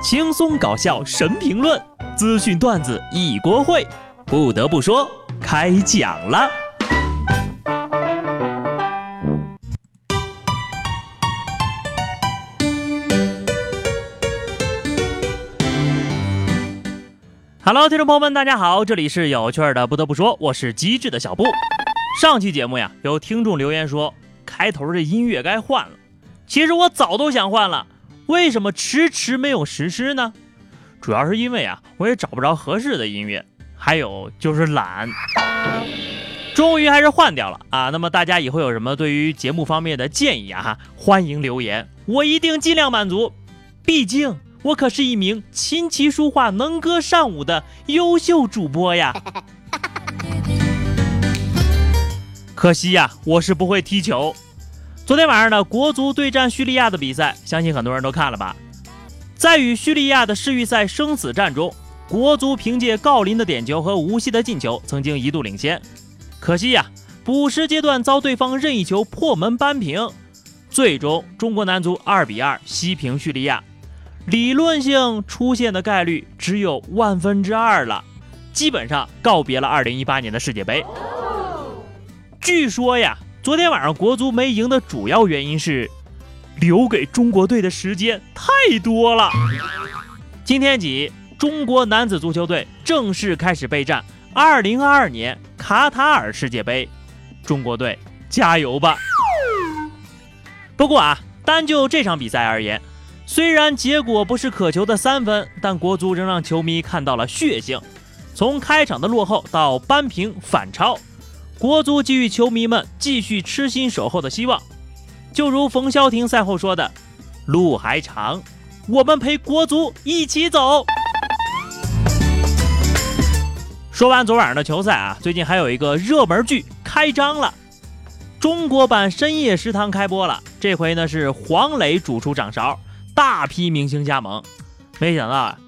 轻松搞笑神评论，资讯段子一锅烩。不得不说，开讲了。Hello，听众朋友们，大家好，这里是有趣的。不得不说，我是机智的小布。上期节目呀，有听众留言说，开头这音乐该换了。其实我早都想换了，为什么迟迟没有实施呢？主要是因为啊，我也找不着合适的音乐，还有就是懒。终于还是换掉了啊！那么大家以后有什么对于节目方面的建议啊？哈，欢迎留言，我一定尽量满足。毕竟我可是一名琴棋书画能歌善舞的优秀主播呀。可惜呀，我是不会踢球。昨天晚上的国足对战叙利亚的比赛，相信很多人都看了吧？在与叙利亚的世预赛生死战中，国足凭借郜林的点球和吴曦的进球，曾经一度领先。可惜呀，补时阶段遭对方任意球破门扳平，最终中国男足二比二惜平叙利亚，理论性出现的概率只有万分之二了，基本上告别了二零一八年的世界杯。据说呀。昨天晚上国足没赢的主要原因是留给中国队的时间太多了。今天起，中国男子足球队正式开始备战2022年卡塔尔世界杯。中国队加油吧！不过啊，单就这场比赛而言，虽然结果不是可求的三分，但国足仍让球迷看到了血性。从开场的落后到扳平反超。国足给予球迷们继续痴心守候的希望，就如冯潇霆赛后说的：“路还长，我们陪国足一起走。”说完昨晚上的球赛啊，最近还有一个热门剧开张了，中国版《深夜食堂》开播了。这回呢是黄磊主厨掌勺，大批明星加盟。没想到啊，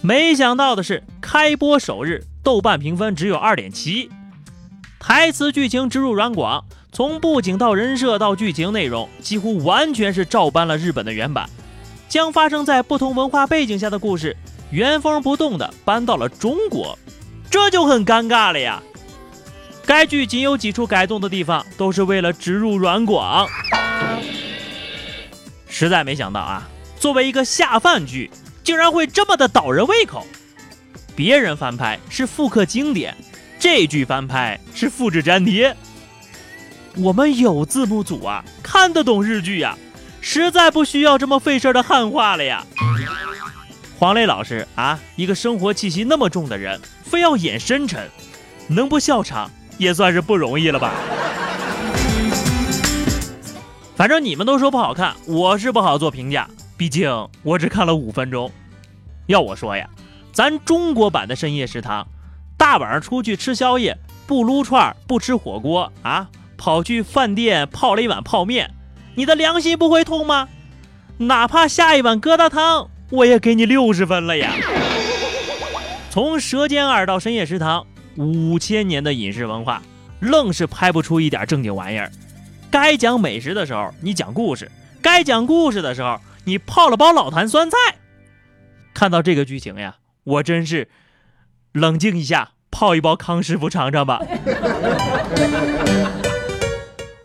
没想到的是，开播首日豆瓣评分只有二点七。台词、剧情植入软广，从布景到人设到剧情内容，几乎完全是照搬了日本的原版。将发生在不同文化背景下的故事，原封不动的搬到了中国，这就很尴尬了呀。该剧仅有几处改动的地方，都是为了植入软广。实在没想到啊，作为一个下饭剧，竟然会这么的倒人胃口。别人翻拍是复刻经典。这句翻拍是复制粘贴，我们有字幕组啊，看得懂日剧呀，实在不需要这么费事的汉化了呀。黄磊老师啊，一个生活气息那么重的人，非要演深沉，能不笑场也算是不容易了吧。反正你们都说不好看，我是不好做评价，毕竟我只看了五分钟。要我说呀，咱中国版的深夜食堂。大晚上出去吃宵夜，不撸串不吃火锅啊，跑去饭店泡了一碗泡面，你的良心不会痛吗？哪怕下一碗疙瘩汤，我也给你六十分了呀！从《舌尖二》到《深夜食堂》，五千年的饮食文化，愣是拍不出一点正经玩意儿。该讲美食的时候你讲故事，该讲故事的时候你泡了包老坛酸菜。看到这个剧情呀，我真是。冷静一下，泡一包康师傅尝尝吧。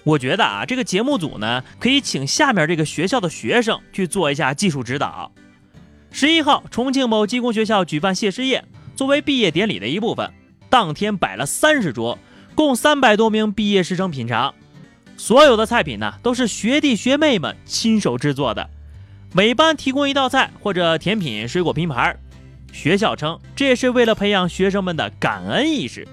我觉得啊，这个节目组呢，可以请下面这个学校的学生去做一下技术指导。十一号，重庆某技工学校举办谢师宴，作为毕业典礼的一部分，当天摆了三十桌，共三百多名毕业师生品尝。所有的菜品呢，都是学弟学妹们亲手制作的，每班提供一道菜或者甜品、水果拼盘。学校称，这也是为了培养学生们的感恩意识。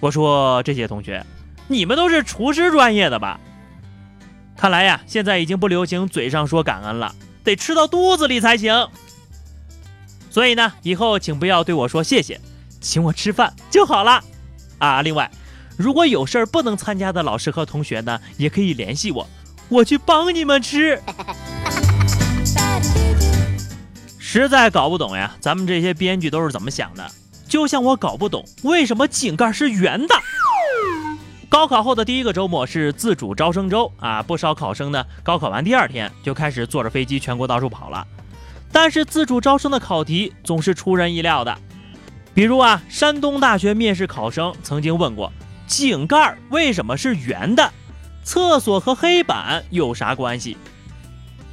我说这些同学，你们都是厨师专业的吧？看来呀，现在已经不流行嘴上说感恩了，得吃到肚子里才行。所以呢，以后请不要对我说谢谢，请我吃饭就好了。啊，另外，如果有事儿不能参加的老师和同学呢，也可以联系我，我去帮你们吃。实在搞不懂呀，咱们这些编剧都是怎么想的？就像我搞不懂为什么井盖是圆的。高考后的第一个周末是自主招生周啊，不少考生呢，高考完第二天就开始坐着飞机全国到处跑了。但是自主招生的考题总是出人意料的。比如啊，山东大学面试考生曾经问过：井盖为什么是圆的？厕所和黑板有啥关系？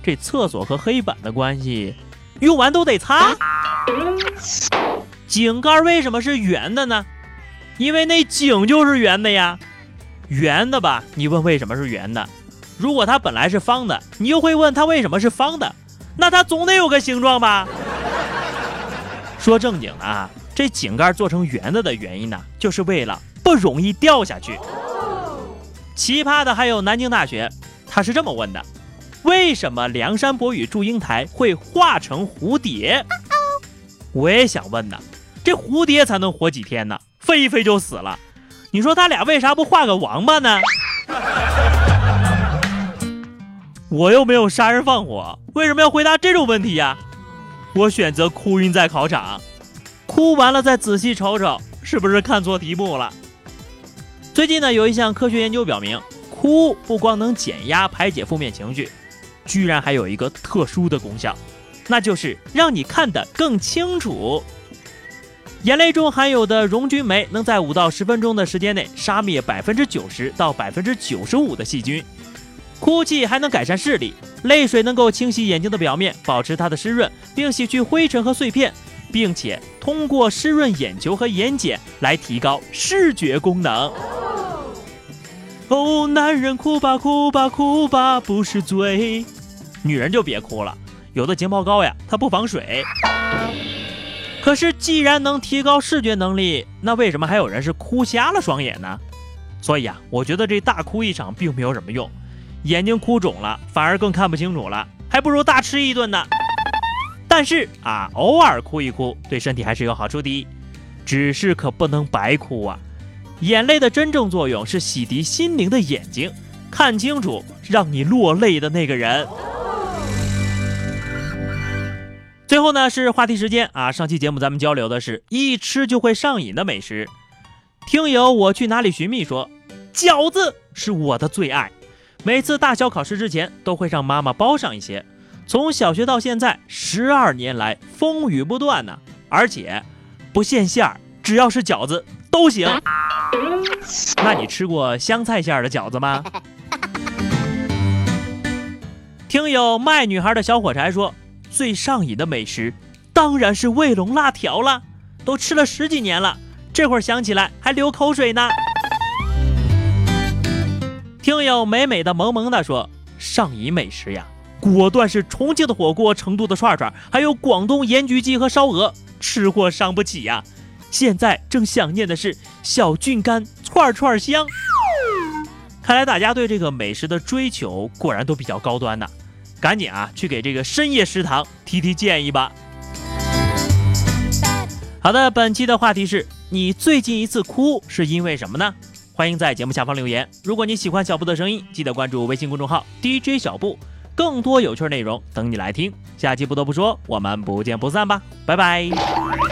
这厕所和黑板的关系，用完都得擦。井盖为什么是圆的呢？因为那井就是圆的呀。圆的吧？你问为什么是圆的？如果它本来是方的，你又会问它为什么是方的？那它总得有个形状吧？说正经的啊，这井盖做成圆的的原因呢，就是为了不容易掉下去。奇葩的还有南京大学，他是这么问的：为什么梁山伯与祝英台会化成蝴蝶？我也想问呢，这蝴蝶才能活几天呢？飞一飞就死了。你说他俩为啥不画个王八呢？我又没有杀人放火，为什么要回答这种问题呀？我选择哭晕在考场，哭完了再仔细瞅瞅，是不是看错题目了？最近呢，有一项科学研究表明，哭不光能减压排解负面情绪，居然还有一个特殊的功效，那就是让你看得更清楚。眼泪中含有的溶菌酶能在五到十分钟的时间内杀灭百分之九十到百分之九十五的细菌。哭泣还能改善视力，泪水能够清洗眼睛的表面，保持它的湿润，并洗去灰尘和碎片，并且通过湿润眼球和眼睑来提高视觉功能。哦，男人哭吧哭吧哭吧不是罪，女人就别哭了，有的睫毛膏呀，它不防水。可是既然能提高视觉能力，那为什么还有人是哭瞎了双眼呢？所以啊，我觉得这大哭一场并没有什么用。眼睛哭肿了，反而更看不清楚了，还不如大吃一顿呢。但是啊，偶尔哭一哭，对身体还是有好处的。只是可不能白哭啊！眼泪的真正作用是洗涤心灵的眼睛，看清楚让你落泪的那个人。最后呢是话题时间啊！上期节目咱们交流的是一吃就会上瘾的美食。听友我去哪里寻觅说，饺子是我的最爱。每次大小考试之前，都会让妈妈包上一些。从小学到现在，十二年来风雨不断呢。而且不限馅儿，只要是饺子都行。那你吃过香菜馅儿的饺子吗？听友卖女孩的小火柴说，最上瘾的美食当然是卫龙辣条了，都吃了十几年了，这会儿想起来还流口水呢。听友美美的萌萌的说，上瘾美食呀，果断是重庆的火锅、成都的串串，还有广东盐焗鸡和烧鹅，吃货伤不起呀。现在正想念的是小郡肝串串香。看来大家对这个美食的追求果然都比较高端呢，赶紧啊去给这个深夜食堂提提建议吧。好的，本期的话题是你最近一次哭是因为什么呢？欢迎在节目下方留言。如果你喜欢小布的声音，记得关注微信公众号 DJ 小布，更多有趣内容等你来听。下期不得不说，我们不见不散吧，拜拜。